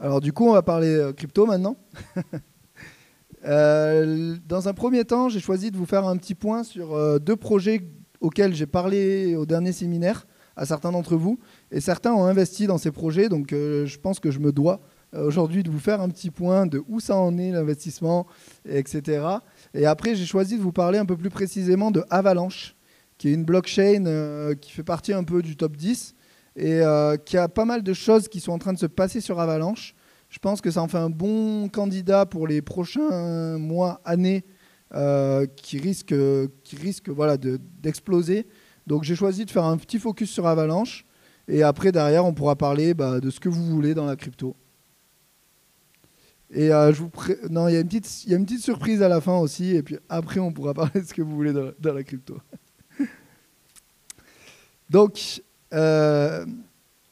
Alors du coup, on va parler euh, crypto maintenant. Euh, dans un premier temps, j'ai choisi de vous faire un petit point sur euh, deux projets auxquels j'ai parlé au dernier séminaire à certains d'entre vous. Et certains ont investi dans ces projets, donc je pense que je me dois aujourd'hui de vous faire un petit point de où ça en est l'investissement, etc. Et après, j'ai choisi de vous parler un peu plus précisément de Avalanche, qui est une blockchain qui fait partie un peu du top 10 et qui a pas mal de choses qui sont en train de se passer sur Avalanche. Je pense que ça en fait un bon candidat pour les prochains mois, années, euh, qui risque, qui risque voilà, d'exploser. Donc j'ai choisi de faire un petit focus sur Avalanche. Et après, derrière, on pourra parler bah, de ce que vous voulez dans la crypto. Et euh, non, il y, a une petite, y surprise à la fin aussi. Et puis après, on pourra parler de ce que vous voulez dans, dans la crypto. Donc, euh,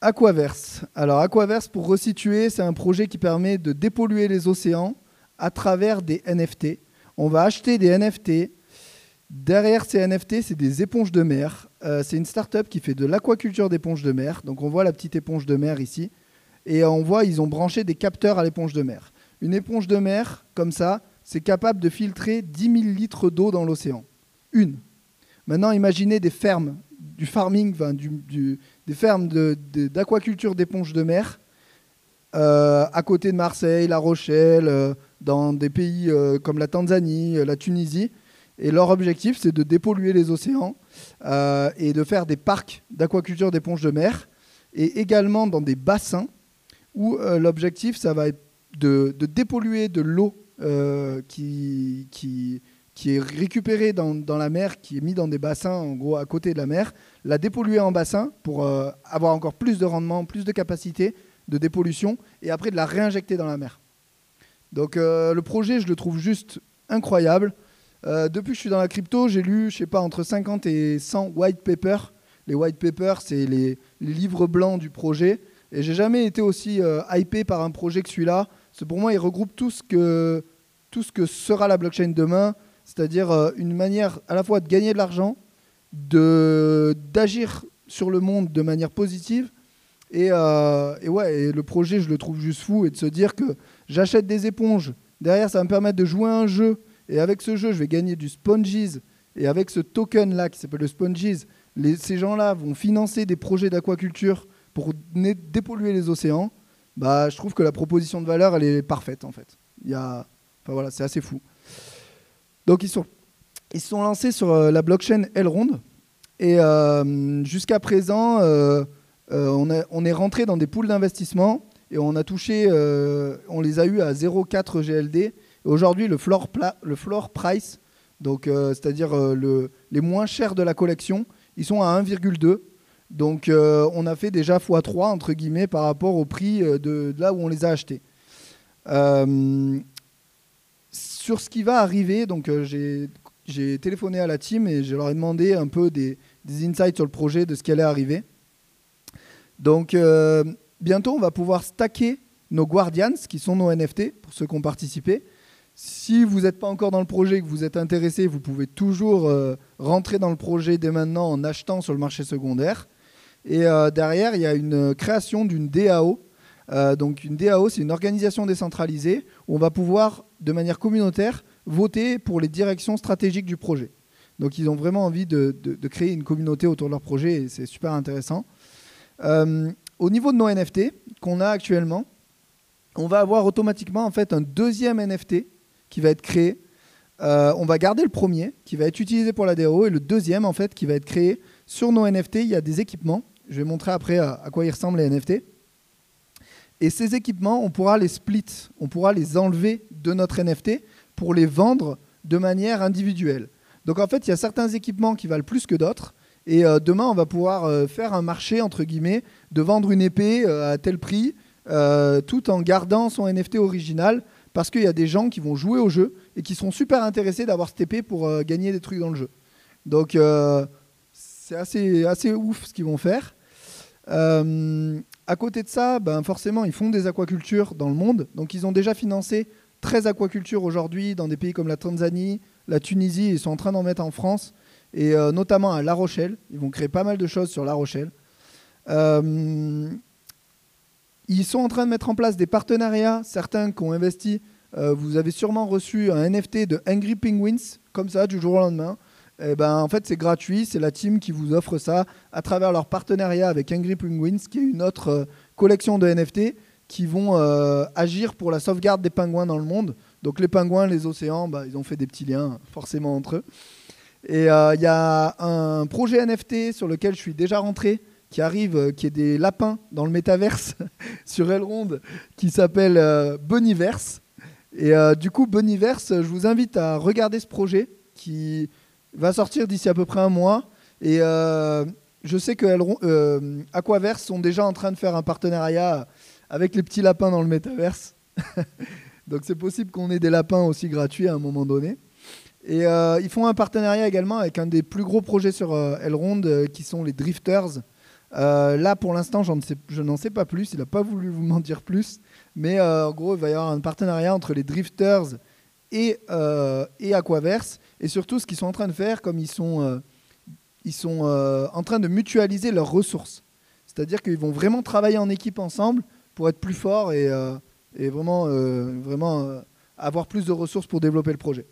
Aquaverse. Alors Aquaverse, pour resituer, c'est un projet qui permet de dépolluer les océans à travers des NFT. On va acheter des NFT. Derrière ces NFT, c'est des éponges de mer. Euh, c'est une start-up qui fait de l'aquaculture d'éponges de mer. Donc on voit la petite éponge de mer ici. Et on voit, ils ont branché des capteurs à l'éponge de mer. Une éponge de mer, comme ça, c'est capable de filtrer 10 000 litres d'eau dans l'océan. Une. Maintenant, imaginez des fermes, du farming, des fermes d'aquaculture d'éponges de mer euh, à côté de Marseille, La Rochelle, euh, dans des pays euh, comme la Tanzanie, la Tunisie. Et leur objectif, c'est de dépolluer les océans et de faire des parcs d'aquaculture d'éponges de mer et également dans des bassins où l'objectif, ça va être de, dépolluer de l'eau qui, qui est récupérée dans, dans, la mer, qui est mis dans des bassins en gros à côté de la mer, la dépolluer en bassin pour euh, avoir encore plus de rendement, plus de capacité de dépollution, et après de la réinjecter dans la mer. Donc euh, le projet, je le trouve juste incroyable. Euh, depuis que je suis dans la crypto, j'ai lu, je sais pas, entre 50 et 100 white papers. Les white papers, c'est les, livres blancs du projet. Et j'ai jamais été aussi hypé par un projet que celui-là. Pour moi, il regroupe tout ce que tout ce que sera la blockchain demain, c'est-à-dire une manière à la fois de gagner de l'argent, d'agir sur le monde de manière positive. Et, euh, et, ouais, le projet, je le trouve juste fou. Et de se dire que j'achète des éponges. Derrière, ça va me permettre de jouer un jeu. Et avec ce jeu, je vais gagner du Sponges. Et avec ce token-là qui s'appelle le Sponges, ces gens-là vont financer des projets d'aquaculture pour dépolluer les océans. Bah, je trouve que la proposition de valeur, elle est parfaite en fait. Enfin voilà, c'est assez fou. Donc ils sont ils sont lancés sur euh, la blockchain Elrond. Et euh, jusqu'à présent, euh, on, est rentré dans des poules d'investissement et on a touché, on les a eu à 0,4 GLD. Aujourd'hui, le floor, le price, donc c'est-à-dire les moins chers de la collection, ils sont à 1,2. Donc on a fait déjà x3 entre guillemets par rapport au prix de, là où on les a achetés. Sur ce qui va arriver, donc j'ai j'ai téléphoné à la team et je leur ai demandé un peu des, insights sur le projet, de ce qui allait arriver. Donc, euh, bientôt, on va pouvoir stacker nos Guardians, qui sont nos NFT, pour ceux qui ont participé. Si vous n'êtes pas encore dans le projet, que vous êtes intéressé, vous pouvez toujours euh, rentrer dans le projet dès maintenant en achetant sur le marché secondaire. Et euh, derrière, il y a une création d'une DAO. Donc une DAO, c'est une organisation décentralisée où on va pouvoir, de manière communautaire, voter pour les directions stratégiques du projet. Donc ils ont vraiment envie de, créer une communauté autour de leur projet et c'est super intéressant. Euh, au niveau de nos NFT qu'on a actuellement, on va avoir automatiquement en fait un deuxième NFT qui va être créé. Euh, on va garder le premier qui va être utilisé pour la DAO et le deuxième en fait qui va être créé sur nos NFT. Il y a des équipements. Je vais montrer après à, à quoi ils ressemblent les NFT. Et ces équipements, on pourra les split, on pourra les enlever de notre NFT pour les vendre de manière individuelle. Donc en fait, il y a certains équipements qui valent plus que d'autres. Et euh, demain, on va pouvoir euh, faire un marché, entre guillemets, de vendre une épée euh, à tel prix, tout en gardant son NFT original, parce qu'il y a des gens qui vont jouer au jeu et qui sont super intéressés d'avoir cette épée pour gagner des trucs dans le jeu. Donc c'est assez, assez ouf ce qu'ils vont faire. À côté de ça, ben, forcément, ils font des aquacultures dans le monde. Donc ils ont déjà financé très aquaculture aujourd'hui dans des pays comme la Tanzanie, la Tunisie, ils sont en train d'en mettre en France, et euh, notamment à La Rochelle. Ils vont créer pas mal de choses sur La Rochelle. Euh, Ils sont en train de mettre en place des partenariats, certains qui ont investi. Euh, vous avez sûrement reçu un NFT de Angry Penguins, comme ça, du jour au lendemain. Eh ben, en fait, c'est gratuit. C'est la team qui vous offre ça à travers leur partenariat avec Angry Penguins, qui est une autre euh, collection de NFT qui vont euh, agir pour la sauvegarde des pingouins dans le monde. Donc les pingouins, les océans, bah, ils ont fait des petits liens forcément entre eux. Et il y a un projet NFT sur lequel je suis déjà rentré, qui arrive, euh, qui est des lapins dans le métaverse sur Elrond, qui s'appelle euh, Boniverse. Et euh, du coup, Boniverse, je vous invite à regarder ce projet qui va sortir d'ici à peu près un mois. Et je sais que Aquaverse sont déjà en train de faire un partenariat avec les petits lapins dans le métaverse. Donc c'est possible qu'on ait des lapins aussi gratuits à un moment donné. Et ils font un partenariat également avec un des plus gros projets sur Elrond, qui sont les Drifters. Euh, là, pour l'instant, je n'en sais pas plus. Il n'a pas voulu vous m'en dire plus. Mais euh, en gros, il va y avoir un partenariat entre les Drifters et, euh, et Aquaverse. Et surtout, ce qu'ils sont en train de faire, comme ils sont, ils sont en train de mutualiser leurs ressources. C'est-à-dire qu'ils vont vraiment travailler en équipe ensemble pour être plus forts et, et vraiment, vraiment avoir plus de ressources pour développer le projet.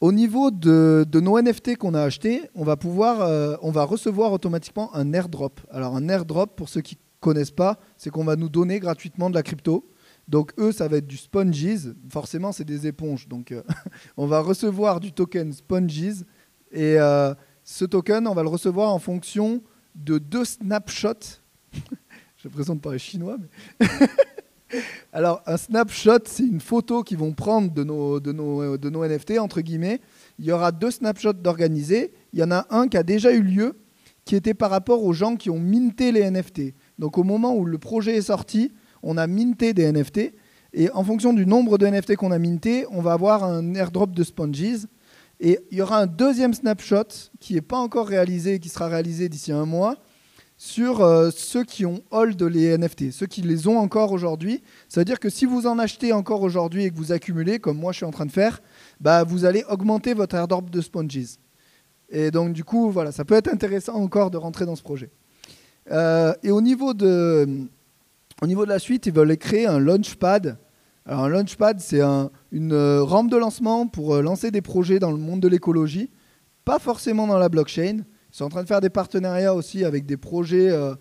Au niveau de, nos NFT qu'on a achetés, on va pouvoir, euh, on va recevoir automatiquement un airdrop. Alors un airdrop, pour ceux qui connaissent pas, c'est qu'on va nous donner gratuitement de la crypto. Donc eux, ça va être du Sponges. Forcément, c'est des éponges. Donc euh, on va recevoir du token Sponges. Et euh, ce token, on va le recevoir en fonction de deux snapshots. J'ai l'impression de parler chinois, mais Alors, un snapshot, c'est une photo qu'ils vont prendre de nos, de, nos, de nos NFT, entre guillemets. Il y aura deux snapshots d'organisés. Il y en a un qui a déjà eu lieu, qui était par rapport aux gens qui ont minté les NFT. Donc, au moment où le projet est sorti, on a minté des NFT. Et en fonction du nombre de NFT qu'on a minté, on va avoir un airdrop de sponges. Et il y aura un deuxième snapshot qui n'est pas encore réalisé, qui sera réalisé d'ici un mois, sur euh, ceux qui ont hold les NFT, ceux qui les ont encore aujourd'hui. Ça veut dire que si vous en achetez encore aujourd'hui et que vous accumulez, comme moi je suis en train de faire, bah, vous allez augmenter votre airdrop de sponges. Et donc du coup, voilà, ça peut être intéressant encore de rentrer dans ce projet. Euh, et au niveau, de, au niveau de la suite, ils veulent créer un launchpad. Alors un launchpad, c'est une euh, rampe de lancement pour lancer des projets dans le monde de l'écologie, pas forcément dans la blockchain. Ils sont en train de faire des partenariats aussi avec des projets euh,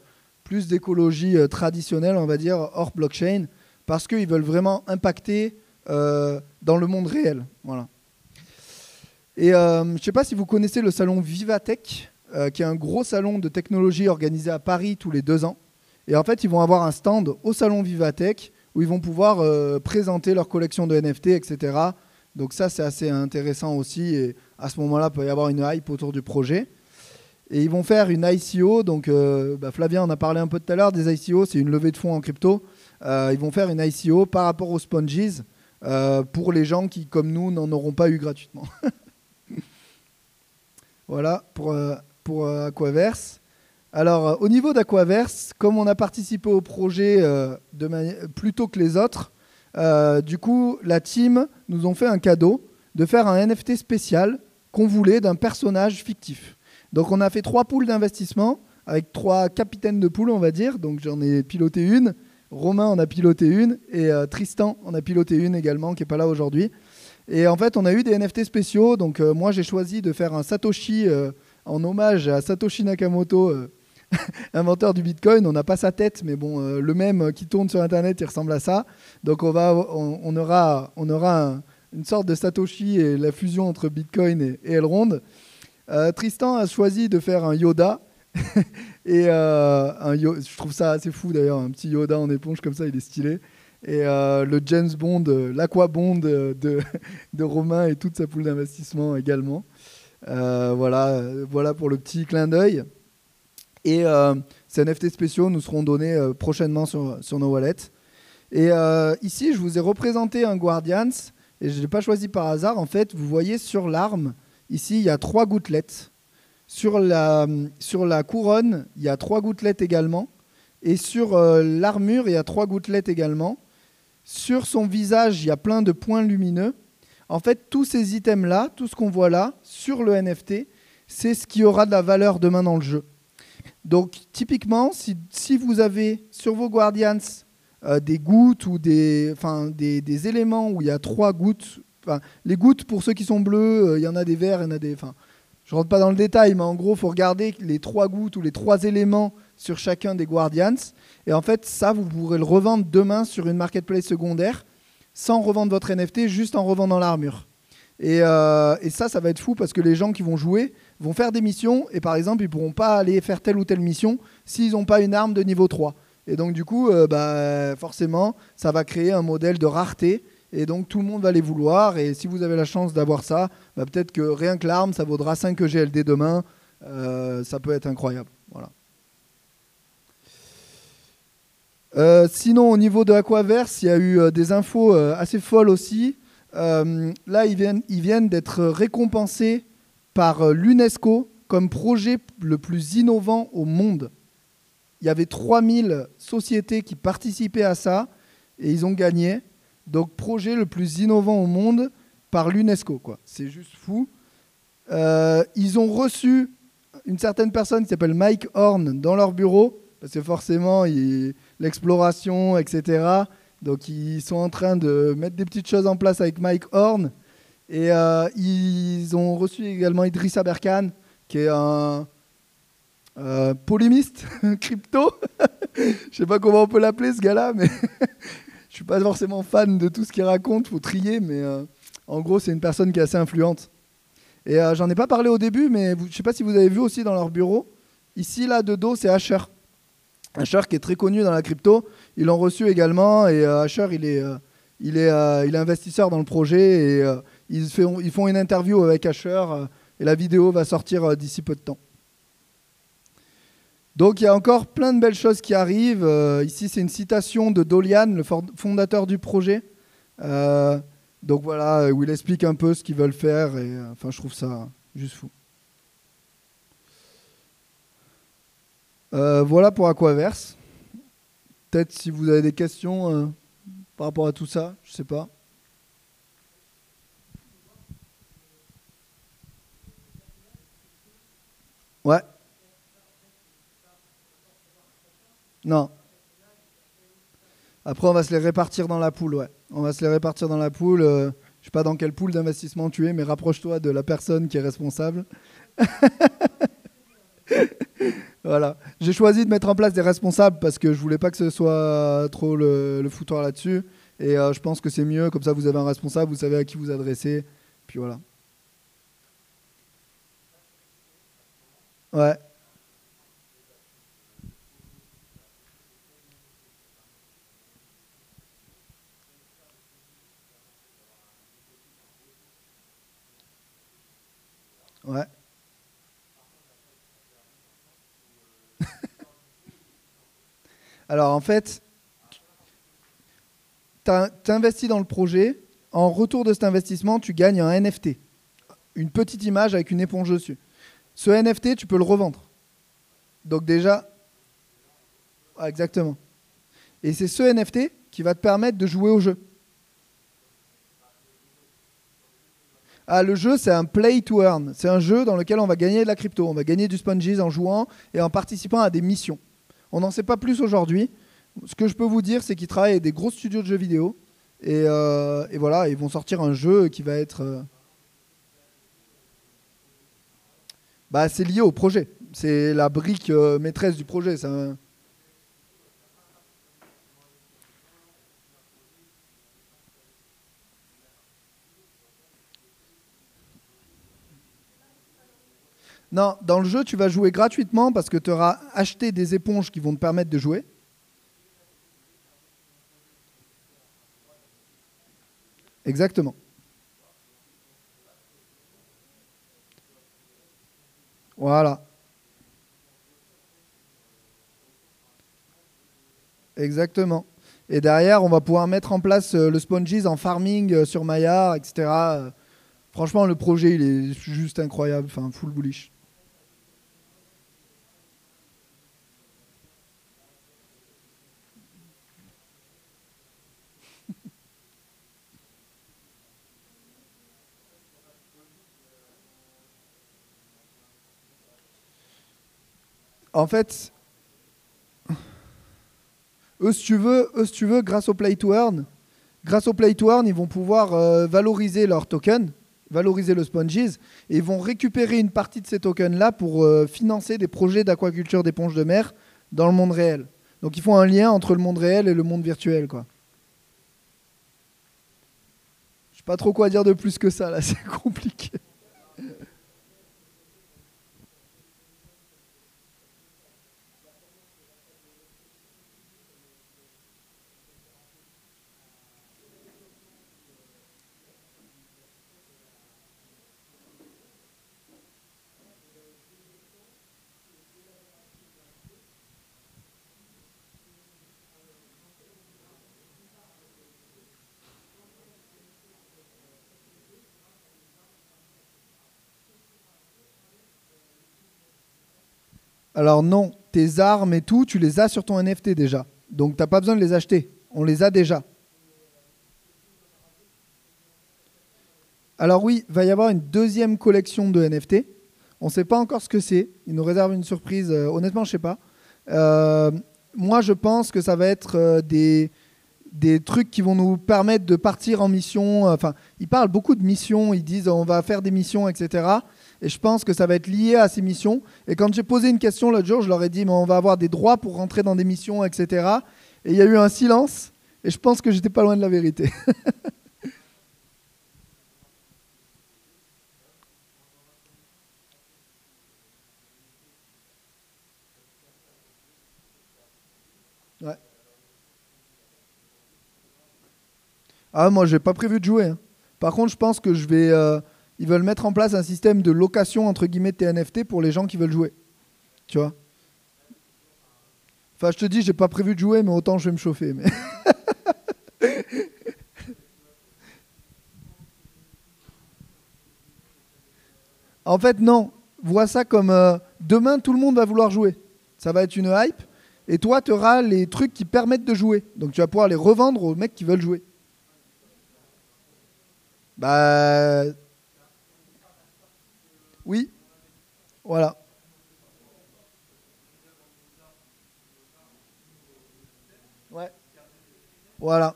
plus d'écologie euh, traditionnelle, on va dire, hors blockchain, parce qu'ils veulent vraiment impacter euh, dans le monde réel. Voilà. Et je ne sais pas si vous connaissez le salon Vivatech, qui est un gros salon de technologie organisé à Paris tous les deux ans. Et en fait, ils vont avoir un stand au salon Vivatech où ils vont pouvoir présenter leur collection de NFT, etc. Donc ça, c'est assez intéressant aussi. Et à ce moment-là, il peut y avoir une hype autour du projet. Et ils vont faire une ICO. Donc, euh, bah, Flavien en a parlé un peu tout à l'heure. Des ICO, c'est une levée de fonds en crypto. Euh, ils vont faire une ICO par rapport aux sponges euh, pour les gens qui, comme nous, n'en auront pas eu gratuitement. voilà pour, pour Aquaverse. Alors, au niveau d'Aquaverse, comme on a participé au projet de plus tôt que les autres, du coup, la team nous ont fait un cadeau de faire un NFT spécial qu'on voulait d'un personnage fictif. Donc on a fait trois poules d'investissement avec trois capitaines de poules, on va dire. Donc j'en ai piloté une, Romain en a piloté une et euh, Tristan en a piloté une également, qui n'est pas là aujourd'hui. Et en fait, on a eu des NFT spéciaux. Donc euh, moi, j'ai choisi de faire un Satoshi euh, en hommage à Satoshi Nakamoto. inventeur du Bitcoin, on n'a pas sa tête, mais bon, le même qui tourne sur Internet, il ressemble à ça. Donc on, va, on, aura, on aura une sorte de Satoshi et la fusion entre Bitcoin et, et Elrond. Euh, Tristan a choisi de faire un Yoda. et euh, un je trouve ça assez fou d'ailleurs, un petit Yoda en éponge comme ça, il est stylé. Et euh, le James Bond, Bond de, de, Romain et toute sa poule d'investissement également. voilà, voilà pour le petit clin d'œil. Et ces NFT spéciaux nous seront donnés prochainement sur, nos wallets. Et ici, je vous ai représenté un Guardians. Et je ne l'ai pas choisi par hasard. En fait, vous voyez sur l'arme, Ici, il y a trois gouttelettes. Sur la, sur la couronne, il y a trois gouttelettes également. Et sur euh, l'armure, il y a trois gouttelettes également. Sur son visage, il y a plein de points lumineux. En fait, tous ces items-là, tout ce qu'on voit là, sur le NFT, c'est ce qui aura de la valeur demain dans le jeu. Donc, typiquement, si, vous avez sur vos Guardians euh, des gouttes ou des, des, éléments où il y a trois gouttes, les gouttes, pour ceux qui sont bleus, euh, il y en a des verts, il y en a des. Enfin, je rentre pas dans le détail, mais en gros, il faut regarder les trois gouttes ou les trois éléments sur chacun des Guardians. Et en fait, ça, vous pourrez le revendre demain sur une marketplace secondaire sans revendre votre NFT, juste en revendant l'armure. Et, euh, et, ça, ça va être fou parce que les gens qui vont jouer vont faire des missions et par exemple, ils pourront pas aller faire telle ou telle mission s'ils n'ont pas une arme de niveau 3. Et donc, du coup, euh, bah, forcément, ça va créer un modèle de rareté et donc tout le monde va les vouloir. Et si vous avez la chance d'avoir ça, bah, peut-être que rien que l'arme, ça vaudra 5 GLD demain. Euh, ça peut être incroyable. Voilà. Euh, sinon, au niveau de Aquaverse, il y a eu des infos assez folles aussi. là, ils viennent, ils viennent d'être récompensés par l'UNESCO comme projet le plus innovant au monde. Il y avait 3000 sociétés qui participaient à ça et ils ont gagné. Donc, projet le plus innovant au monde par l'UNESCO. C'est juste fou. ils ont reçu une certaine personne qui s'appelle Mike Horn dans leur bureau, parce que forcément, l'exploration, etc. Donc ils sont en train de mettre des petites choses en place avec Mike Horn. Et euh, ils ont reçu également Idrissa Berkan, qui est un euh, polémiste crypto. Je sais pas comment on peut l'appeler ce gars-là, mais je suis pas forcément fan de tout ce qu'il raconte. Faut trier, mais euh, en gros c'est une personne qui est assez influente. Et j'en ai pas parlé au début, mais je sais pas si vous avez vu aussi dans leur bureau. Ici là de dos c'est Asher. Asher qui est très connu dans la crypto, ils l'ont reçu également et euh, Asher il est, euh, il, est, euh, il est investisseur dans le projet et ils, font une interview avec Asher et la vidéo va sortir d'ici peu de temps. Donc il y a encore plein de belles choses qui arrivent. ici c'est une citation de Dolian, le fondateur du projet. donc voilà, où il explique un peu ce qu'ils veulent faire et enfin je trouve ça juste fou. Euh, voilà pour Aquaverse. Peut-être si vous avez des questions euh, par rapport à tout ça, je sais pas. Ouais. Non. Après, on va se les répartir dans la poule, ouais. On va se les répartir dans la poule. Euh, je sais pas dans quelle poule d'investissement tu es, mais rapproche-toi de la personne qui est responsable. Voilà. J'ai choisi de mettre en place des responsables parce que je voulais pas que ce soit trop le, foutoir là-dessus. Et euh, je pense que c'est mieux, comme ça vous avez un responsable, vous savez à qui vous adresser. Puis voilà. Ouais. Ouais. Alors en fait, tu dans le projet. En retour de cet investissement, tu gagnes un NFT. Une petite image avec une éponge dessus. Ce NFT, tu peux le revendre. Donc déjà, exactement. Et c'est ce NFT qui va te permettre de jouer au jeu. Ah, le jeu, c'est un play to earn. C'est un jeu dans lequel on va gagner de la crypto. On va gagner du sponges en jouant et en participant à des missions. On n'en sait pas plus aujourd'hui. Ce que je peux vous dire, c'est qu'ils travaillent avec des gros studios de jeux vidéo. Et, euh, voilà, ils vont sortir un jeu qui va être. Euh, bah, c'est lié au projet. C'est la brique euh, maîtresse du projet. Non, dans le jeu, tu vas jouer gratuitement parce que tu auras acheté des éponges qui vont te permettre de jouer. Exactement. Voilà. Exactement. Et derrière, on va pouvoir mettre en place euh, le Sponges en farming euh, sur Maya, etc. Franchement, le projet, il est juste incroyable. Enfin, full bullish. En fait, eux, si tu veux, grâce au Play to Earn, grâce au Play to ils vont pouvoir euh, valoriser leurs tokens, valoriser le Sponges, et ils vont récupérer une partie de ces tokens-là pour euh, financer des projets d'aquaculture d'éponges de mer dans le monde réel. Donc ils font un lien entre le monde réel et le monde virtuel, quoi. Je sais pas trop quoi dire de plus que ça, là, c'est compliqué. Alors non, tes armes et tout, tu les as sur ton NFT déjà. Donc t'as pas besoin de les acheter. On les a déjà. Alors oui, va y avoir une deuxième collection de NFT. On ne sait pas encore ce que c'est. Il nous réserve une surprise. Euh, honnêtement, je ne sais pas. Euh, moi, je pense que ça va être euh, des, des trucs qui vont nous permettre de partir en mission. Enfin, ils parlent beaucoup de missions. Ils disent on va faire des missions, etc. Et je pense que ça va être lié à ces missions. Et quand j'ai posé une question l'autre jour, je leur ai dit, mais on va avoir des droits pour rentrer dans des missions, etc. Et il y a eu un silence. Et je pense que j'étais pas loin de la vérité. ouais. Ah, moi, j'ai pas prévu de jouer. Hein. Par contre, je pense que je vais. Euh, ils veulent mettre en place un système de location entre guillemets TNFT pour les gens qui veulent jouer. Tu vois? Enfin, je te dis, j'ai pas prévu de jouer, mais autant je vais me chauffer. En fait, non. Vois ça comme euh, demain, tout le monde va vouloir jouer. Ça va être une hype. Et toi, tu auras les trucs qui permettent de jouer. Donc, tu vas pouvoir les revendre aux mecs qui veulent jouer. Bah, oui. Voilà. Ouais. Voilà.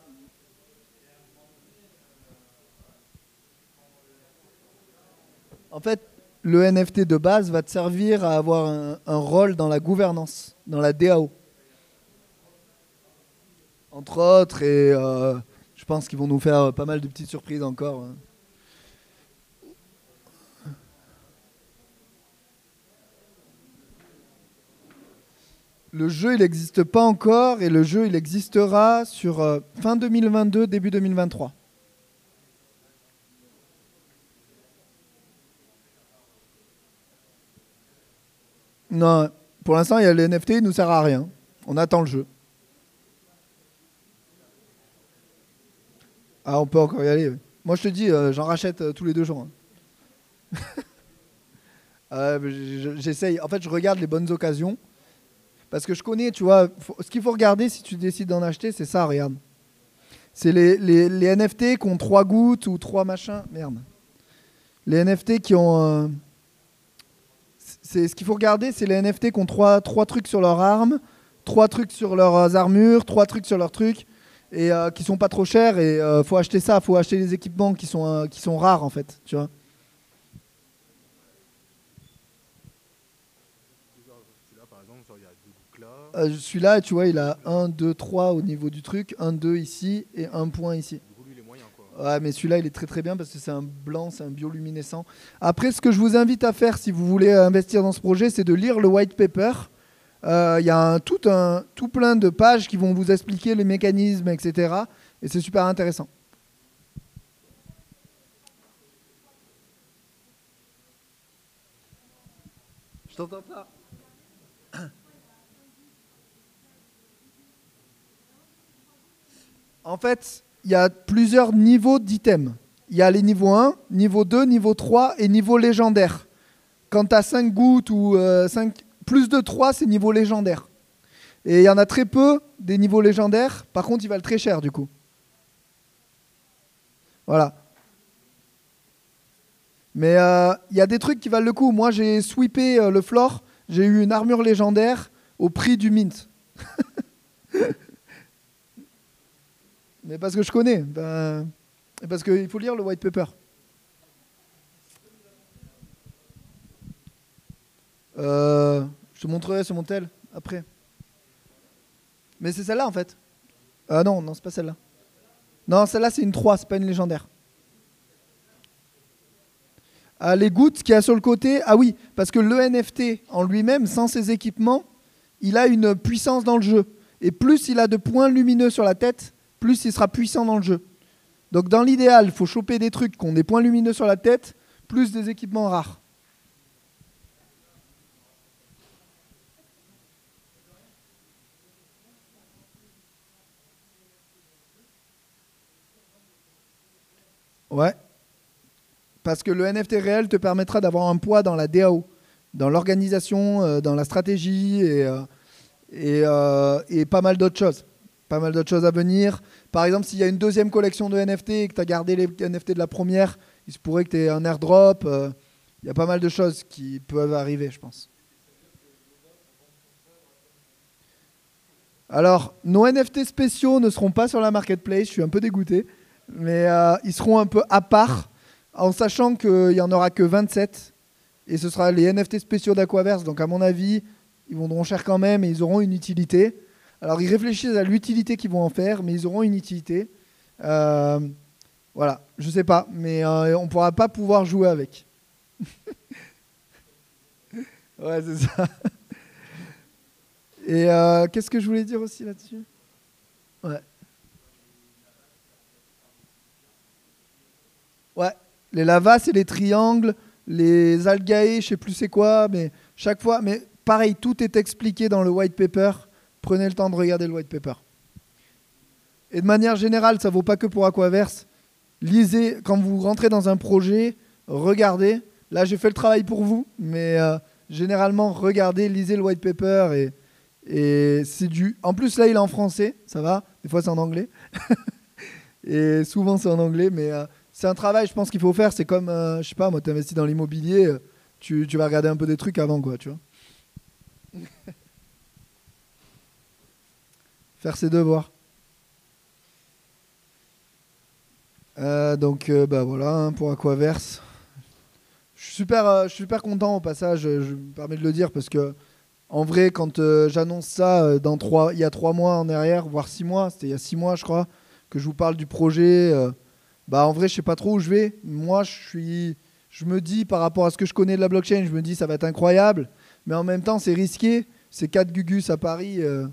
En fait, le NFT de base va te servir à avoir un, rôle dans la gouvernance, dans la DAO. Entre autres, et euh, je pense qu'ils vont nous faire pas mal de petites surprises encore. Le jeu, il n'existe pas encore et le jeu, il existera sur euh, fin 2022, début 2023. Non, pour l'instant, il y a le NFT, il nous sert à rien. On attend le jeu. Ah, on peut encore y aller. Moi, je te dis, euh, j'en rachète euh, tous les deux jours. Hein. J'essaye. En fait, je regarde les bonnes occasions. Parce que je connais, tu vois, ce qu'il faut regarder si tu décides d'en acheter, c'est ça, regarde. C'est les, les, NFT qui ont trois gouttes ou trois machins. Merde. Les NFT qui ont. Euh, ce qu'il faut regarder, c'est les NFT qui ont trois, trois trucs sur leur arme, trois trucs sur leurs armures, trois trucs sur leurs trucs, et euh, qui sont pas trop chers. Et euh, faut acheter ça, faut acheter les équipements qui sont, qui sont rares en fait, tu vois. Euh, celui-là, tu vois, il a 1, 2, 3 au niveau du truc, 1, 2 ici et un point ici. Ouais, mais celui-là, il est très très bien parce que c'est un blanc, c'est un bioluminescent. Après, ce que je vous invite à faire si vous voulez investir dans ce projet, c'est de lire le white paper. Euh, il y a tout, un, tout plein de pages qui vont vous expliquer les mécanismes, etc. Et c'est super intéressant. Je t'entends pas. En fait, il y a plusieurs niveaux d'items. Il y a les niveaux 1, niveau 2, niveau 3 et niveau légendaire. Quand tu as 5 gouttes ou 5, euh, plus de 3, c'est niveau légendaire. Et il y en a très peu des niveaux légendaires. Par contre, ils valent très cher du coup. Voilà. Mais euh, il y a des trucs qui valent le coup. Moi, j'ai sweepé euh, le floor. j'ai eu une armure légendaire au prix du mint. Mais parce que je connais. Ben, parce qu'il faut lire le white paper. Euh, je te montrerai sur mon tel après. Mais c'est celle-là en fait. Ah non, non, c'est pas celle-là. Non, celle-là c'est une 3, c'est pas une légendaire. Ah, les gouttes qui y a sur le côté, ah oui, parce que le NFT en lui-même, sans ses équipements, il a une puissance dans le jeu. Et plus il a de points lumineux sur la tête, plus il sera puissant dans le jeu. Donc dans l'idéal, il faut choper des trucs qui ont des points lumineux sur la tête, plus des équipements rares. Ouais. Parce que le NFT réel te permettra d'avoir un poids dans la DAO, dans l'organisation, euh, dans la stratégie et, euh, euh, et, pas mal d'autres choses. Pas mal d'autres choses à venir. Par exemple, s'il y a une deuxième collection de NFT et que tu as gardé les NFT de la première, il se pourrait que tu aies un airdrop. Il y a pas mal de choses qui peuvent arriver, je pense. Alors, nos NFT spéciaux ne seront pas sur la marketplace, je suis un peu dégoûté, mais ils seront un peu à part en sachant qu'il n'y en aura que 27. Et ce sera les NFT spéciaux d'Aquaverse. Donc, à mon avis, ils vendront cher quand même et ils auront une utilité. Alors, ils réfléchissent à l'utilité qu'ils vont en faire, mais ils auront une utilité. Euh, voilà, je sais pas, mais euh, on ne pourra pas pouvoir jouer avec. ouais, c'est ça. Et euh, qu'est-ce que je voulais dire aussi là-dessus? Ouais. Ouais, les lavas, c'est les triangles, les algae, je sais plus c'est quoi, mais chaque fois, mais pareil, tout est expliqué dans le white paper. Prenez le temps de regarder le white paper. Et de manière générale, ça vaut pas que pour Aquaverse. Lisez, quand vous rentrez dans un projet, regardez. Là, j'ai fait le travail pour vous, mais euh, généralement, regardez, lisez le white paper et, c'est du. En plus, là, il est en français, ça va. Des fois, c'est en anglais. et souvent, c'est en anglais, mais euh, c'est un travail, je pense qu'il faut faire. C'est comme, euh, je sais pas, moi, tu investis dans l'immobilier, euh, tu, vas regarder un peu des trucs avant, quoi, tu vois. Faire ses devoirs. Euh, donc, bah voilà, hein, pour Aquaverse. Je suis super, je suis super content au passage, je me permets de le dire, parce que en vrai, quand j'annonce ça dans trois, il y a trois mois en arrière, voire six mois, c'était il y a six mois, je crois, que je vous parle du projet bah en vrai, je sais pas trop où je vais. Moi, je suis, je me dis par rapport à ce que je connais de la blockchain, je me dis ça va être incroyable, mais en même temps, c'est risqué. C'est quatre gugus à Paris euh,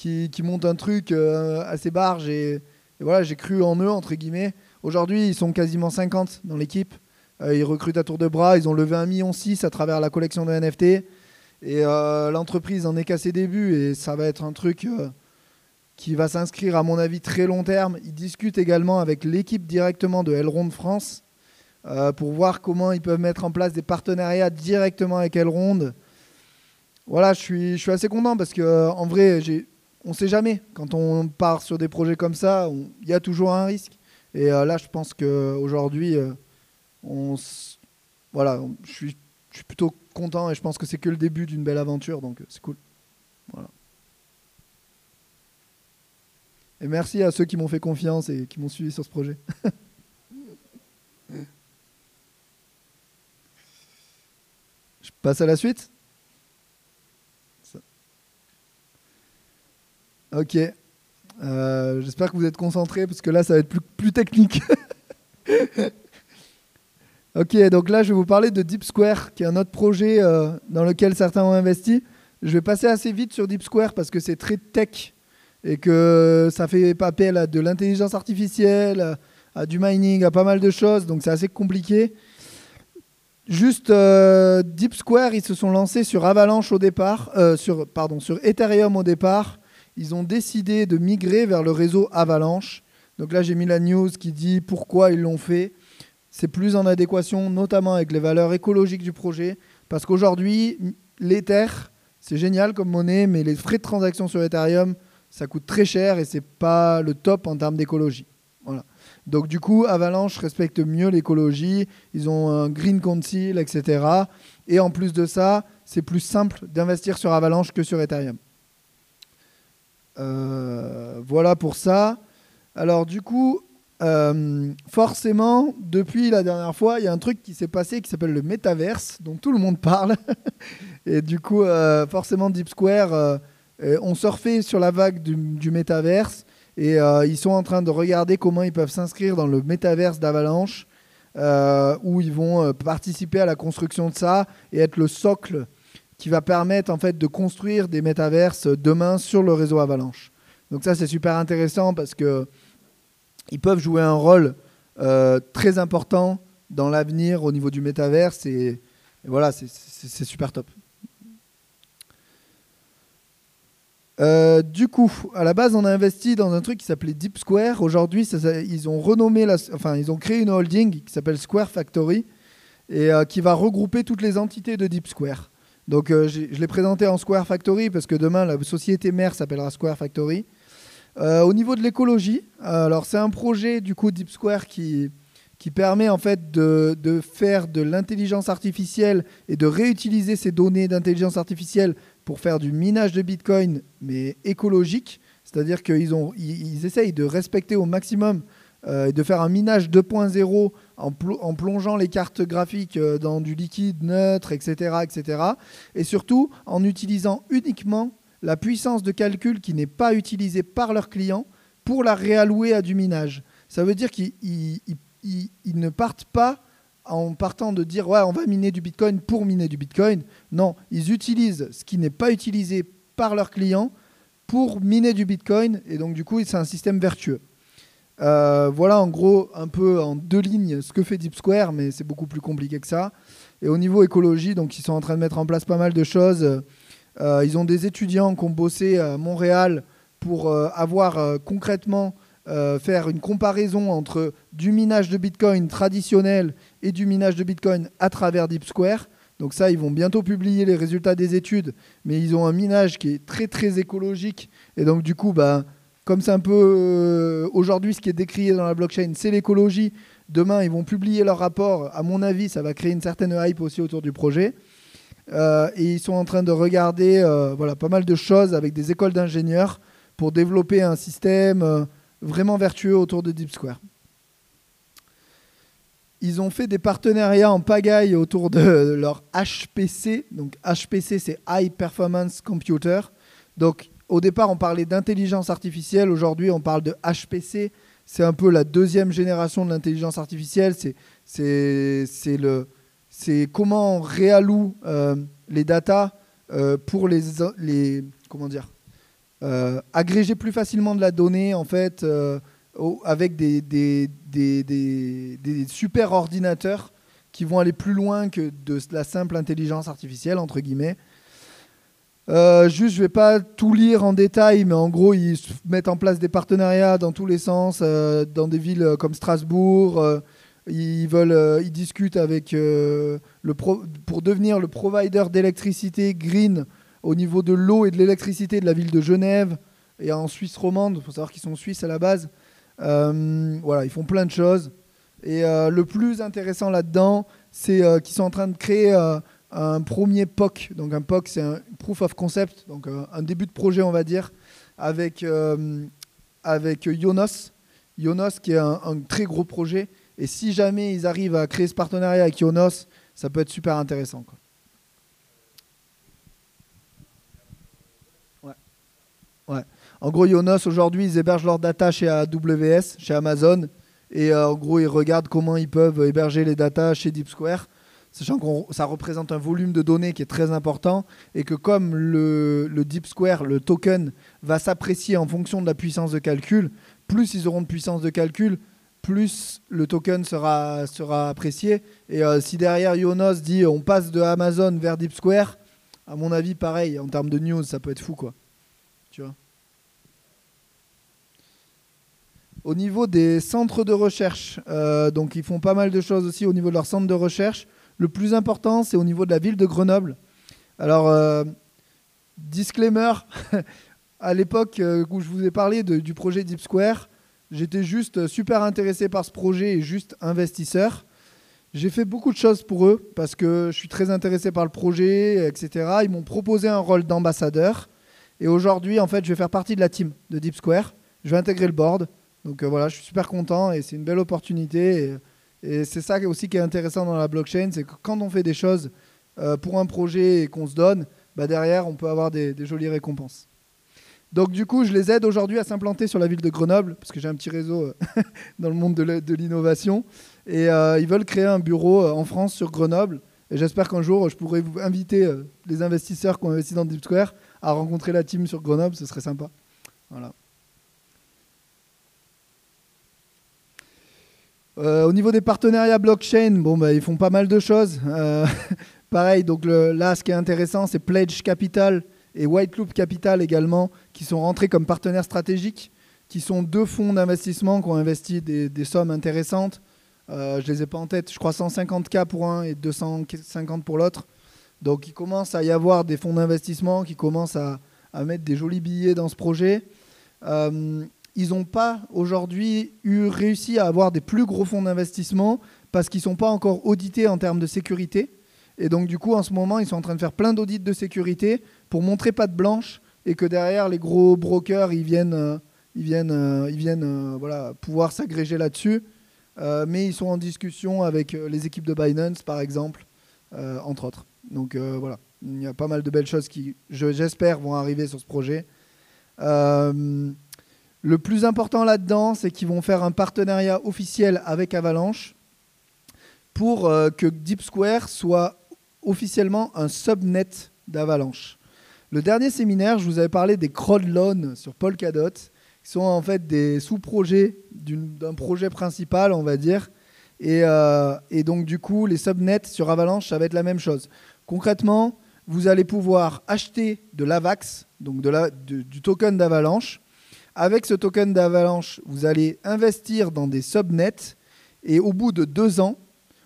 qui, montent un truc euh, assez barge et, voilà, j'ai cru en eux entre guillemets. Aujourd'hui, ils sont quasiment 50 dans l'équipe. Euh, ils recrutent à tour de bras. Ils ont levé 1,6 million à travers la collection de NFT. Et l'entreprise en est qu'à ses débuts et ça va être un truc qui va s'inscrire à mon avis très long terme. Il discute également avec l'équipe directement de Elrond France euh, pour voir comment ils peuvent mettre en place des partenariats directement avec Elrond. Voilà, je suis, je suis assez content parce que euh, en vrai, on ne sait jamais. Quand on part sur des projets comme ça, il y a toujours un risque. Et euh, là, je pense qu'aujourd'hui, on, voilà, je suis, plutôt content et je pense que c'est que le début d'une belle aventure, donc c'est cool. Voilà. Et merci à ceux qui m'ont fait confiance et qui m'ont suivi sur ce projet. Je passe à la suite Ok. Euh, j'espère que vous êtes concentrés parce que là, ça va être plus, technique. ok, donc là, je vais vous parler de Deep Square, qui est un autre projet euh, dans lequel certains ont investi. Je vais passer assez vite sur Deep Square parce que c'est très tech et que ça fait appel à de l'intelligence artificielle, à, du mining, à pas mal de choses, donc c'est assez compliqué. Juste euh, Deep Square, ils se sont lancés sur Avalanche au départ, euh, sur, pardon, sur Ethereum au départ. Ils ont décidé de migrer vers le réseau Avalanche. Donc là, j'ai mis la news qui dit pourquoi ils l'ont fait. C'est plus en adéquation, notamment avec les valeurs écologiques du projet, parce qu'aujourd'hui, l'Ether, c'est génial comme monnaie, mais les frais de transaction sur Ethereum, ça coûte très cher et c'est pas le top en termes d'écologie. Voilà. Donc du coup, Avalanche respecte mieux l'écologie, ils ont un Green Council, etc. Et en plus de ça, c'est plus simple d'investir sur Avalanche que sur Ethereum. Euh, voilà pour ça. Alors du coup, euh, forcément, depuis la dernière fois, il y a un truc qui s'est passé qui s'appelle le métaverse, dont tout le monde parle. et du coup, euh, forcément, Deep Square ont surfé sur la vague du, du métaverse et ils sont en train de regarder comment ils peuvent s'inscrire dans le métaverse d'Avalanche, où ils vont participer à la construction de ça et être le socle qui va permettre en fait de construire des métaverses demain sur le réseau Avalanche. Donc ça c'est super intéressant parce que ils peuvent jouer un rôle euh, très important dans l'avenir au niveau du métaverse et, voilà c'est super top. Euh, du coup, à la base, on a investi dans un truc qui s'appelait Deep Square. Aujourd'hui, ils ont renommé, la, enfin, ils ont créé une holding qui s'appelle Square Factory et euh, qui va regrouper toutes les entités de Deep Square. Donc euh, je l'ai présenté en Square Factory parce que demain la société mère s'appellera Square Factory. Euh, au niveau de l'écologie, alors c'est un projet du coup Deep Square qui, permet en fait de, faire de l'intelligence artificielle et de réutiliser ces données d'intelligence artificielle pour faire du minage de Bitcoin, mais écologique. C'est-à-dire qu'ils ils, ils essayent de respecter au maximum euh, et de faire un minage 2.0 en, plongeant les cartes graphiques euh, dans du liquide neutre, etc., etc. Et surtout en utilisant uniquement la puissance de calcul qui n'est pas utilisée par leurs clients pour la réallouer à du minage. Ça veut dire qu'ils ne partent pas en partant de dire ouais on va miner du Bitcoin pour miner du Bitcoin. Non, ils utilisent ce qui n'est pas utilisé par leurs clients pour miner du Bitcoin et donc du coup c'est un système vertueux. Euh, voilà en gros un peu en deux lignes ce que fait Deep Square, mais c'est beaucoup plus compliqué que ça. Et au niveau écologie, donc ils sont en train de mettre en place pas mal de choses. Euh, ils ont des étudiants qui ont bossé à Montréal pour euh, avoir concrètement faire une comparaison entre du minage de Bitcoin traditionnel et du minage de Bitcoin à travers Deep Square. Donc ça, ils vont bientôt publier les résultats des études, mais ils ont un minage qui est très très écologique. Et donc du coup, bah, comme c'est un peu euh, aujourd'hui ce qui est décrié dans la blockchain, c'est l'écologie. Demain, ils vont publier leur rapport. À mon avis, ça va créer une certaine hype aussi autour du projet. Euh, et ils sont en train de regarder euh, voilà, pas mal de choses avec des écoles d'ingénieurs pour développer un système vraiment vertueux autour de Deep Square. Ils ont fait des partenariats en pagaille autour de leur HPC. Donc HPC, c'est High Performance Computer. Donc au départ, on parlait d'intelligence artificielle. Aujourd'hui, on parle de HPC. C'est un peu la deuxième génération de l'intelligence artificielle. C'est comment on réalloue euh, les datas euh, pour les, comment dire euh, agréger plus facilement de la donnée en fait avec des, des, des, des, super ordinateurs qui vont aller plus loin que de la simple intelligence artificielle entre guillemets euh, juste, je vais pas tout lire en détail, mais en gros, ils mettent en place des partenariats dans tous les sens, euh, dans des villes euh, comme Strasbourg. ils veulent, ils discutent avec le pour devenir le provider d'électricité green au niveau de l'eau et de l'électricité de la ville de Genève et en Suisse romande. Il faut savoir qu'ils sont suisses à la base. voilà, ils font plein de choses. Et le plus intéressant là-dedans, c'est qu'ils sont en train de créer un premier POC. Donc un POC, c'est un proof of concept, donc euh, un début de projet, on va dire, avec, euh, avec qui est un, très gros projet. Et si jamais ils arrivent à créer ce partenariat avec Yonos, ça peut être super intéressant. Ouais. Ouais. En gros, Yonos, aujourd'hui, ils hébergent leurs data chez AWS, chez Amazon. Et euh, en gros, ils regardent comment ils peuvent héberger les data chez DeepSquare sachant que ça représente un volume de données qui est très important et que comme le, Deep Square, le token, va s'apprécier en fonction de la puissance de calcul, plus ils auront de puissance de calcul, plus le token sera, sera apprécié. Et euh, si derrière Yonos dit on passe de Amazon vers Deep Square, à mon avis, pareil, en termes de news, ça peut être fou. quoi. Tu vois? Au niveau des centres de recherche, euh, donc ils font pas mal de choses aussi au niveau de leur centre de recherche. Le plus important, c'est au niveau de la ville de Grenoble. Alors, euh, disclaimer, à l'époque euh, où je vous ai parlé du projet Deep Square, j'étais juste super intéressé par ce projet et juste investisseur. J'ai fait beaucoup de choses pour eux parce que je suis très intéressé par le projet, etc. Ils m'ont proposé un rôle d'ambassadeur. Et aujourd'hui, en fait, je vais faire partie de la team de Deep Square. Je vais intégrer le board. Donc euh, voilà, je suis super content et c'est une belle opportunité. C'est ça aussi qui est intéressant dans la blockchain, c'est que quand on fait des choses euh, pour un projet et qu'on se donne, bah derrière, on peut avoir des, jolies récompenses. Donc du coup, je les aide aujourd'hui à s'implanter sur la ville de Grenoble, parce que j'ai un petit réseau euh, dans le monde de l'innovation. Et ils veulent créer un bureau en France sur Grenoble. Et j'espère qu'un jour, je pourrai vous inviter les investisseurs qui ont investi dans Deep Square à rencontrer la team sur Grenoble, ce serait sympa. Voilà. Euh, au niveau des partenariats blockchain, bon, bah, ils font pas mal de choses. Euh, pareil, donc là, ce qui est intéressant, c'est Pledge Capital et White Loop Capital également, qui sont rentrés comme partenaires stratégiques, qui sont deux fonds d'investissement qui ont investi des, sommes intéressantes. Euh, je ne les ai pas en tête, je crois 150K pour un et 250 pour l'autre. Donc il commence à y avoir des fonds d'investissement qui commencent à, mettre des jolis billets dans ce projet. Euh, ils n'ont pas aujourd'hui eu réussi à avoir des plus gros fonds d'investissement parce qu'ils ne sont pas encore audités en termes de sécurité. Et donc du coup, en ce moment, ils sont en train de faire plein d'audits de sécurité pour montrer pas de blanche et que derrière, les gros brokers, ils viennent, euh, ils viennent, euh, ils viennent voilà, pouvoir s'agréger là-dessus. mais ils sont en discussion avec les équipes de Binance, par exemple, entre autres. Donc euh, voilà, il y a pas mal de belles choses qui, j'espère, vont arriver sur ce projet. Euh, le plus important là-dedans, c'est qu'ils vont faire un partenariat officiel avec Avalanche pour euh, que Deep Square soit officiellement un subnet d'Avalanche. Le dernier séminaire, je vous avais parlé des crowd sur Polkadot, qui sont en fait des sous-projets d'un projet principal, on va dire. Et, et, donc, du coup, les subnets sur Avalanche, ça va être la même chose. Concrètement, vous allez pouvoir acheter de l'AVAX, donc du token d'Avalanche. Avec ce token d'Avalanche, vous allez investir dans des subnets et au bout de deux ans,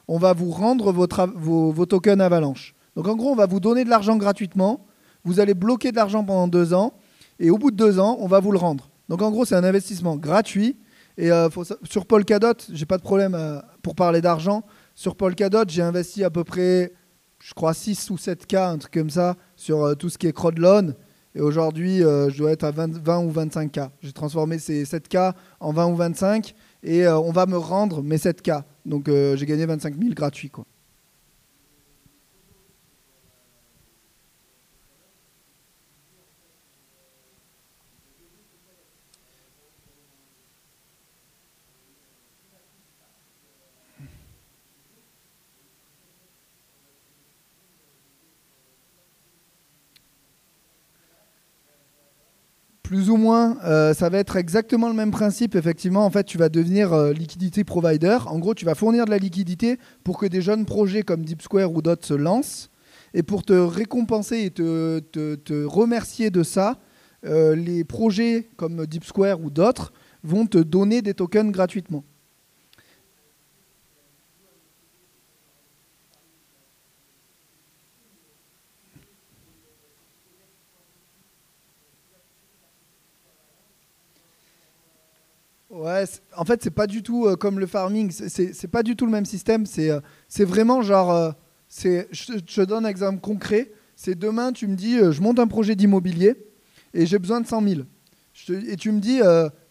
on va vous rendre vos, tokens Avalanche. Donc en gros, on va vous donner de l'argent gratuitement, vous allez bloquer de l'argent pendant deux ans et au bout de deux ans, on va vous le rendre. Donc en gros, c'est un investissement gratuit. Et euh, sur Polkadot, j'ai pas de problème euh, pour parler d'argent. Sur Polkadot, j'ai investi à peu près je crois, 6 ou 7 cas, un truc comme ça, sur euh, tout ce qui est crowdloan. Et aujourd'hui, euh, je dois être à 20, ou 25 cas. J'ai transformé ces 7 cas en 20 ou 25 et euh, on va me rendre mes 7 cas. Donc j'ai gagné 25 000 gratuits. Quoi. Plus ou moins, euh, ça va être exactement le même principe. Effectivement, en fait, tu vas devenir euh, liquidity provider. En gros, tu vas fournir de la liquidité pour que des jeunes projets comme Deep Square ou d'autres se lancent. Et pour te récompenser et te, te, remercier de ça, euh, les projets comme Deep Square ou d'autres vont te donner des tokens gratuitement. Ouais, en fait, c'est pas du tout euh, comme le farming. C'est pas du tout le même système. C'est euh, vraiment genre. Euh, je, te donne un exemple concret. C'est demain, tu me dis, je monte un projet d'immobilier et j'ai besoin de 100 000. et tu me dis,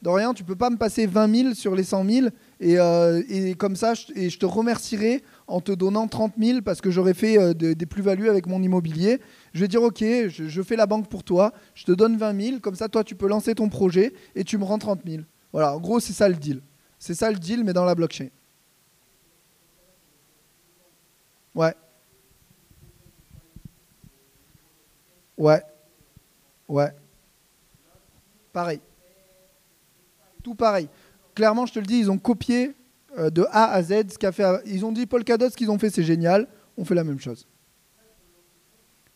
Dorian, tu peux pas me passer 20 000 sur les 100 000 et, et comme ça, je, et je te remercierai en te donnant 30 000 parce que j'aurais fait des plus-values avec mon immobilier. Je vais dire, ok, je, je fais la banque pour toi, je te donne 20 000, comme ça, toi, tu peux lancer ton projet et tu me rends 30 000. Voilà, en gros, c'est ça le deal. C'est ça le deal, mais dans la blockchain. Ouais. Ouais. Ouais. Pareil. Tout pareil. Clairement, je te le dis, ils ont copié euh, de A à Z ce qu'a fait. Ils ont dit Polkadot, ce qu'ils ont fait, c'est génial. On fait la même chose.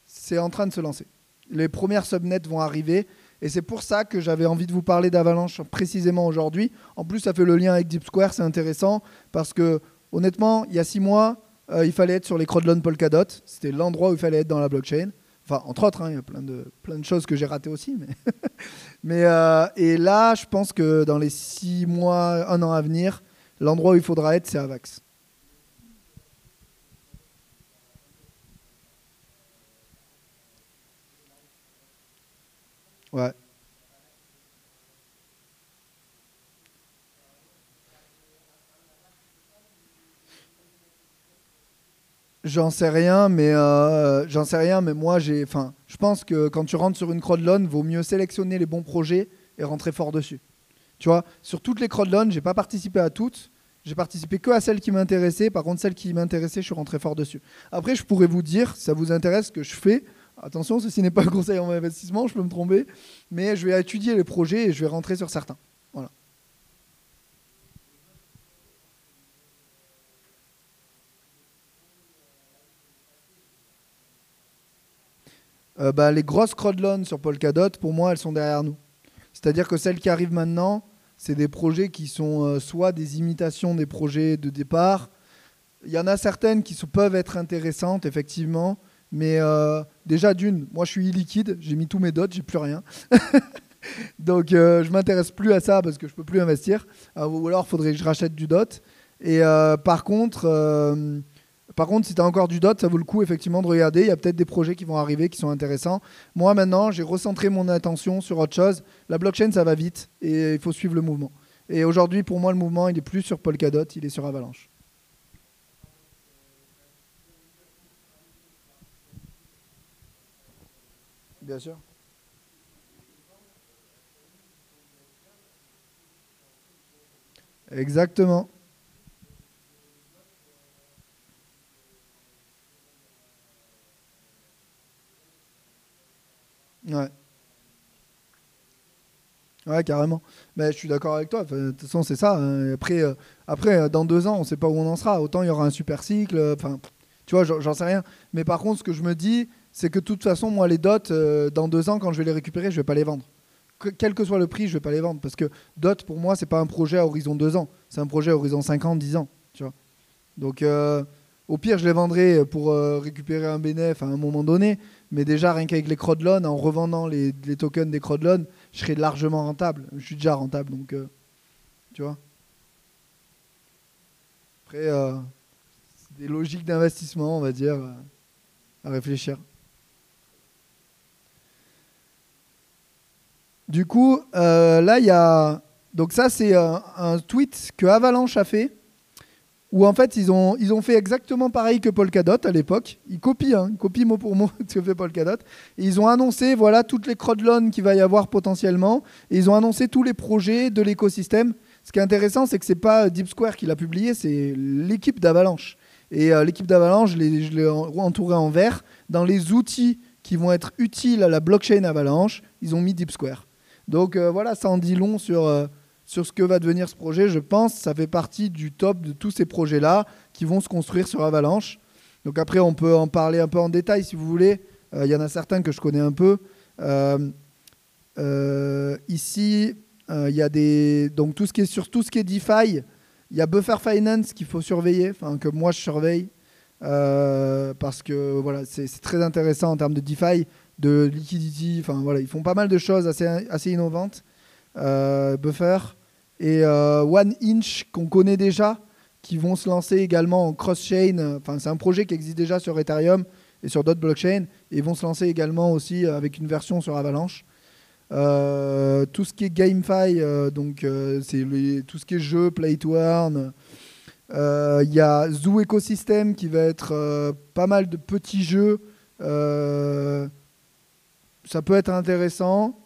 C'est en train de se lancer. Les premières subnets vont arriver. Et c'est pour ça que j'avais envie de vous parler d'Avalanche précisément aujourd'hui. En plus, ça fait le lien avec Deep Square, c'est intéressant parce que honnêtement, il y a six mois, euh, il fallait être sur les Crowdloan Polkadot. C'était l'endroit où il fallait être dans la blockchain. Enfin, entre autres, hein, il y a plein de, plein de choses que j'ai ratées aussi. Mais, mais euh, et là, je pense que dans les six mois, un an à venir, l'endroit où il faudra être, c'est Avax. J'en sais rien, mais euh, j'en sais rien, mais moi j'ai, enfin, je pense que quand tu rentres sur une crowdloan, vaut mieux sélectionner les bons projets et rentrer fort dessus. Tu vois, sur toutes les crowdloans, j'ai pas participé à toutes, j'ai participé que à celles qui m'intéressaient. Par contre, celles qui m'intéressaient, je suis rentré fort dessus. Après, je pourrais vous dire, si ça vous intéresse, ce que je fais. Attention, ceci n'est pas un conseil en investissement, je peux me tromper, mais je vais étudier les projets et je vais rentrer sur certains. Voilà. Euh, bah, les grosses crowdloans sur Polkadot, pour moi, elles sont derrière nous. C'est-à-dire que celles qui arrivent maintenant, c'est des projets qui sont euh, soit des imitations des projets de départ. Il y en a certaines qui peuvent être intéressantes, effectivement. Mais euh, déjà, d'une, moi je suis illiquide, j'ai mis tous mes dots, j'ai plus rien. Donc je je m'intéresse plus à ça parce que je peux plus investir. ou alors il faudrait que je rachète du dot. Et par contre, par contre, si tu as encore du dot, ça vaut le coup effectivement de regarder. Il y a peut-être des projets qui vont arriver qui sont intéressants. Moi maintenant, j'ai recentré mon attention sur autre chose. La blockchain, ça va vite et il faut suivre le mouvement. Et aujourd'hui, pour moi, le mouvement, il est plus sur Polkadot, il est sur Avalanche. Bien sûr. Exactement. Ouais. Ouais, carrément. Mais je suis d'accord avec toi. de toute façon, c'est ça. Hein. Après, euh, après, euh, dans deux ans, on ne sait pas où on en sera. Autant il y aura un super cycle. Euh, enfin, tu vois, j'en sais rien. Mais par contre, ce que je me dis, c'est que de toute façon, moi, les dots, dans deux ans, quand je vais les récupérer, je vais pas les vendre. quel que soit le prix, je vais pas les vendre. Parce que dot, pour moi, c'est pas un projet à horizon deux ans. C'est un projet à horizon 5 ans, 10 ans. Donc, au pire, je les vendrai pour récupérer un bénéfice à un moment donné. Mais déjà, rien qu'avec les crowdloans, en revendant les, tokens des crowdloans, je serai largement rentable. Je suis déjà rentable, donc euh, tu vois. Après, euh, des logiques d'investissement, on va dire, euh, à réfléchir. Du coup, là, il y a. Donc, ça, c'est un tweet que Avalanche a fait où en fait ils ont, ils ont fait exactement pareil que Polkadot à l'époque. Ils copient, hein, ils copient mot pour mot ce que fait Polkadot. Et ils ont annoncé voilà toutes les crowdloans qu'il va y avoir potentiellement. Et ils ont annoncé tous les projets de l'écosystème. Ce qui est intéressant, c'est que c'est pas Deep Square qui l'a publié, c'est l'équipe d'Avalanche. Et euh, l'équipe d'Avalanche, je l'ai entouré en vert. Dans les outils qui vont être utiles à la blockchain Avalanche, ils ont mis Deep Square. Donc euh, voilà, ça en dit long sur, euh, sur ce que va devenir ce projet. Je pense ça fait partie du top de tous ces projets-là qui vont se construire sur Avalanche. Donc après, on peut en parler un peu en détail si vous voulez. Euh, il y en a certains que je connais un peu. Ici, il y a des donc tout ce qui est sur tout ce qui est DeFi. Il y a Buffer Finance qu'il faut surveiller, que moi je surveille parce que voilà c'est très intéressant en termes de DeFi, de liquidity. Enfin voilà, ils font pas mal de choses assez assez innovantes. Buffer et euh, One Inch qu'on connaît déjà, qui vont se lancer également en cross-chain. Enfin, c'est un projet qui existe déjà sur Ethereum et sur d'autres blockchains, et vont se lancer également aussi avec une version sur Avalanche. Euh, tout ce qui est GameFi, euh, donc c'est tout ce qui est jeu, play to earn. Il y a Zoo Ecosystem qui va être pas mal de petits jeux. Ça peut être intéressant.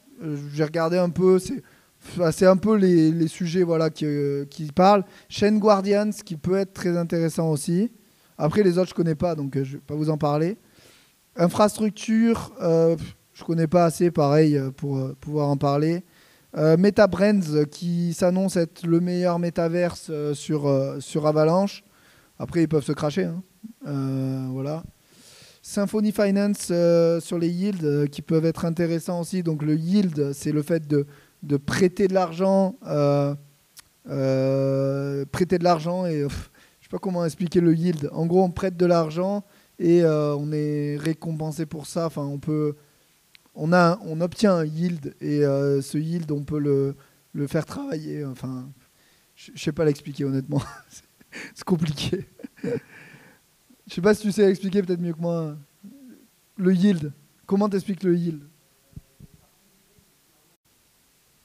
J'ai regardé un peu, c'est un peu les, sujets voilà, qui, euh, qui, parlent. Chain Guardians, qui peut être très intéressant aussi. Après, les autres, je ne connais pas, donc euh, je ne vais pas vous en parler. Infrastructure, euh, je ne connais pas assez, pareil, pour pouvoir en parler. MetaBrands, qui s'annonce être le meilleur métaverse sur, sur Avalanche. Après, ils peuvent se cracher. Hein. voilà. Symphony Finance sur les yields, qui peuvent être intéressants aussi. Donc, le yield, c'est le fait de prêter de l'argent, euh, euh, prêter de l'argent et je sais pas comment expliquer le yield. En gros, on prête de l'argent et euh, on est récompensé pour ça. Enfin, on peut, on a, on obtient un yield et ce yield, on peut le, le faire travailler. Enfin, je sais pas l'expliquer honnêtement. C'est compliqué. Je sais pas si tu sais expliquer peut-être mieux que moi. Le yield. Comment t'expliques le yield?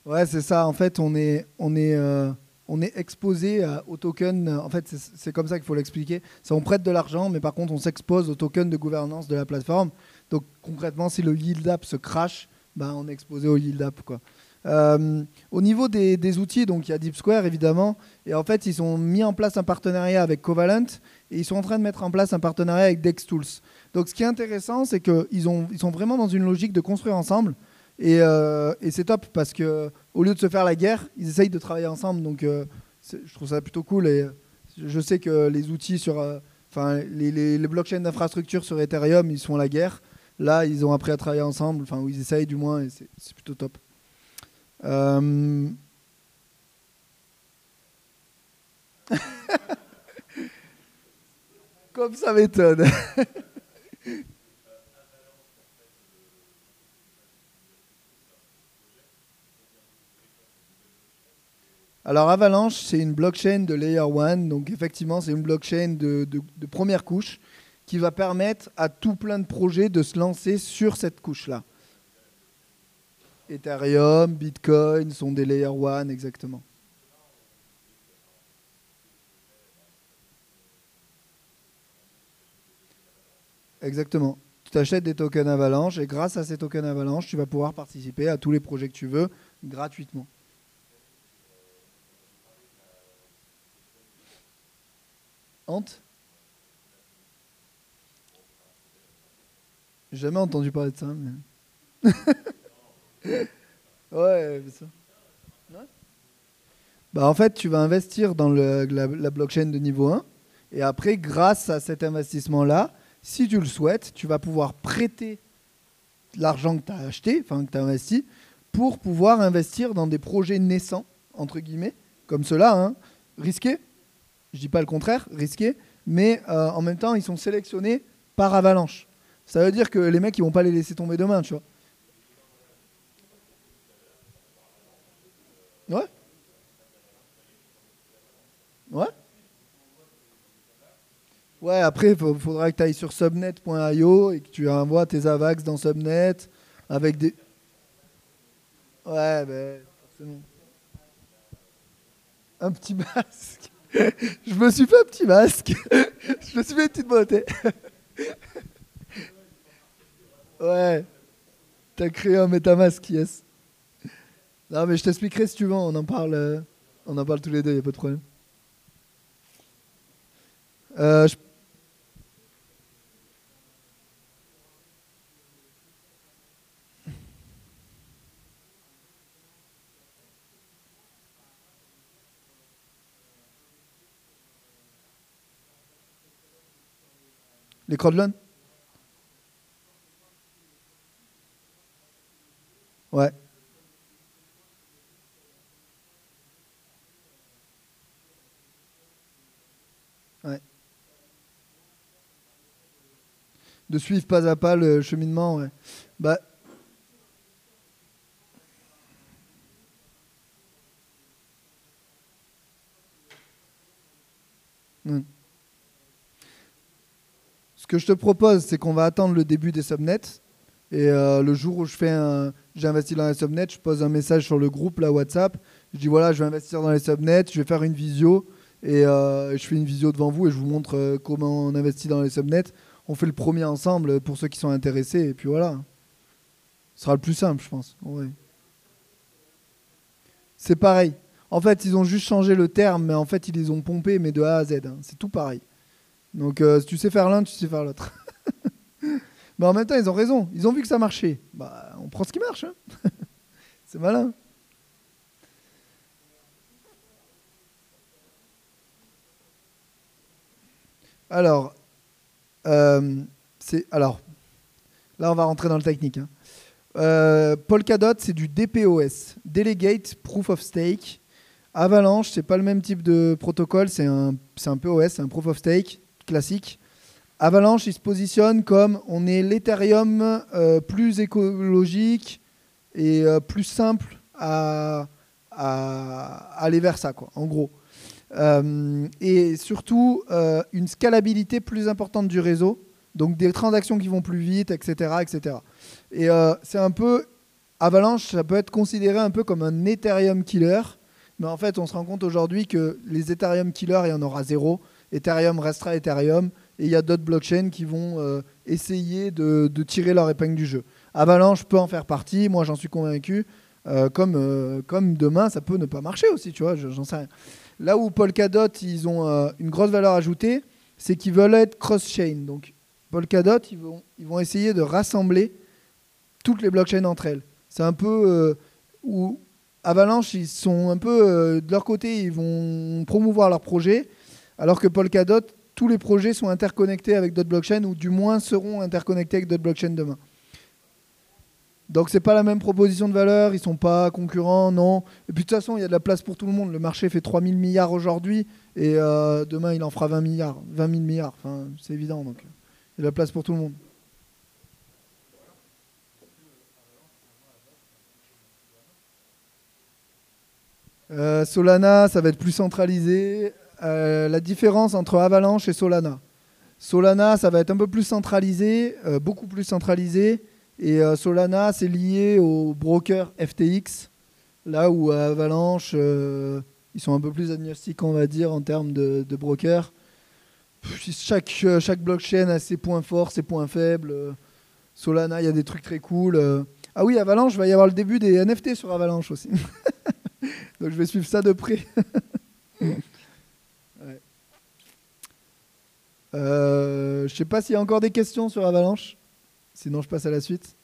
Ouais, c'est ça. En fait, on est, on est, euh, on est exposé à- au token. En fait, c'est- comme ça qu'il faut l'expliquer. On prête de l'argent, mais par contre, on s'expose au token de gouvernance de la plateforme. Donc, concrètement, si le yield app se crash, ben, on est exposé au yield app. Quoi. Euh, au niveau des, des outils, il y a Deep Square évidemment, et en fait ils ont mis en place un partenariat avec Covalent et ils sont en train de mettre en place un partenariat avec DexTools. Donc ce qui est intéressant, c'est qu'ils ont- ils sont vraiment dans une logique de construire ensemble. Et, euh, et c'est top parce que au lieu de se faire la guerre, ils essayent de travailler ensemble. Donc euh, je trouve ça plutôt cool. Et euh, je sais que les outils sur, enfin les, blockchains d'infrastructure sur Ethereum, ils se font la guerre. Là, ils ont appris à travailler ensemble. Enfin, ils essayent du moins, et c'est plutôt top. Comme ça m'étonne. Alors Avalanche, c'est une blockchain de Layer 1, donc effectivement c'est une blockchain de première couche qui va permettre à tout plein de projets de se lancer sur cette couche-là. Ethereum, Bitcoin sont des Layer 1 exactement. Exactement. Tu t'achètes des tokens Avalanche et grâce à ces tokens Avalanche, tu vas pouvoir participer à tous les projets que tu veux gratuitement. Ant J'ai jamais entendu parler de ça. Mais... ouais, c'est ça. Bah, en fait, tu vas investir dans le- la, la blockchain de niveau 1. Et après, grâce à cet investissement-là, si tu le souhaites, tu vas pouvoir prêter l'argent que tu as acheté, enfin que tu as investi, pour pouvoir investir dans des projets naissants, entre guillemets, comme cela, hein, risqués. Je dis pas le contraire, risqués, mais euh, en même temps, ils sont sélectionnés par avalanche. Ça veut dire que les mecs, ils vont pas les laisser tomber demain, tu vois. Ouais. Ouais. Ouais, après, il faudra que tu ailles sur subnet.io et que tu envoies tes AVAX dans Subnet avec des. Ouais, ben, forcément. Un petit masque. Je me suis fait un petit masque. Je me suis fait une petite beauté. Ouais. T'as créé un MetaMask, yes. Non, mais je t'expliquerai si tu veux. On en parle, euh, on en parle tous les deux, y a pas de problème. Euh, Les crowdloans Ouais. Ouais. De suivre pas à pas le cheminement, ouais. Bah. Hmm. Ce que je te propose, c'est qu'on va attendre le début des subnets. Et euh, le jour où je fais un, j'ai investi dans les subnets, je pose un message sur le groupe, là, WhatsApp. Je dis voilà, je vais investir dans les subnets, je vais faire une visio. Et euh, je fais une visio devant vous et je vous montre euh, comment on investit dans les subnets. On fait le premier ensemble pour ceux qui sont intéressés. Et puis voilà. Ce sera le plus simple, je pense. C'est pareil. En fait, ils ont juste changé le terme, mais en fait, ils les ont pompés, mais de A à Z. hein. C'est tout pareil. Donc, euh, si tu sais faire l'un, tu sais faire l'autre. mais en même temps, ils ont raison. Ils ont vu que ça marchait. Bah, on prend ce qui marche. hein. C'est malin. Alors, euh, c'est alors là, on va rentrer dans le technique. hein. Euh, Polkadot, c'est du DPoS, Delegate Proof of Stake. Avalanche, c'est pas le même type de protocole, c'est un, c'est un POS, un Proof of Stake classique. Avalanche, il se positionne comme on est l'Ethereum euh, plus écologique et euh, plus simple à, aller vers ça, quoi, en gros. Euh, et surtout, une scalabilité plus importante du réseau, donc des transactions qui vont plus vite, etc. etc. Et c'est un peu Avalanche, ça peut être considéré un peu comme un Ethereum killer. Mais en fait, on se rend compte aujourd'hui que les Ethereum killers, il y en aura zéro. Ethereum restera Ethereum. Et il y a d'autres blockchains qui vont euh, essayer de, tirer leur épingle du jeu. Avalanche peut en faire partie. Moi, j'en suis convaincu. Euh, comme, euh, comme demain, ça peut ne pas marcher aussi, tu vois, j'en sais rien. Là où Polkadot, ils ont une grosse valeur ajoutée, c'est qu'ils veulent être cross-chain. Donc, Polkadot, ils vont, ils vont essayer de rassembler toutes les blockchains entre elles. C'est un peu où Avalanche, ils sont un peu de leur côté, ils vont promouvoir leur projet, alors que Polkadot, tous les projets sont interconnectés avec d'autres blockchains, ou du moins seront interconnectés avec d'autres blockchains demain. Donc c'est pas la même proposition de valeur, ils sont pas concurrents, non. Et puis de toute façon, il y a de la place pour tout le monde. Le marché fait 3000 milliards aujourd'hui et euh, demain il en fera 20 milliards, 20 000 milliards. C'est évident donc. Il y a de la place pour tout le monde. Euh, Solana, ça va être plus centralisé. Euh, la différence entre Avalanche et Solana. Solana, ça va être un peu plus centralisé, beaucoup plus centralisé. Et euh, Solana, c'est lié au broker FTX, là où Avalanche, euh, ils sont un peu plus agnostiques, on va dire, en termes de, broker. Chaque, euh, chaque blockchain a ses points forts, ses points faibles. Solana, il y a des trucs très cool. Ah oui, Avalanche, il va y avoir le début des NFT sur Avalanche aussi. Donc je vais suivre ça de près. ouais. Euh, je sais pas s'il y a encore des questions sur Avalanche. Sinon, je passe à la suite.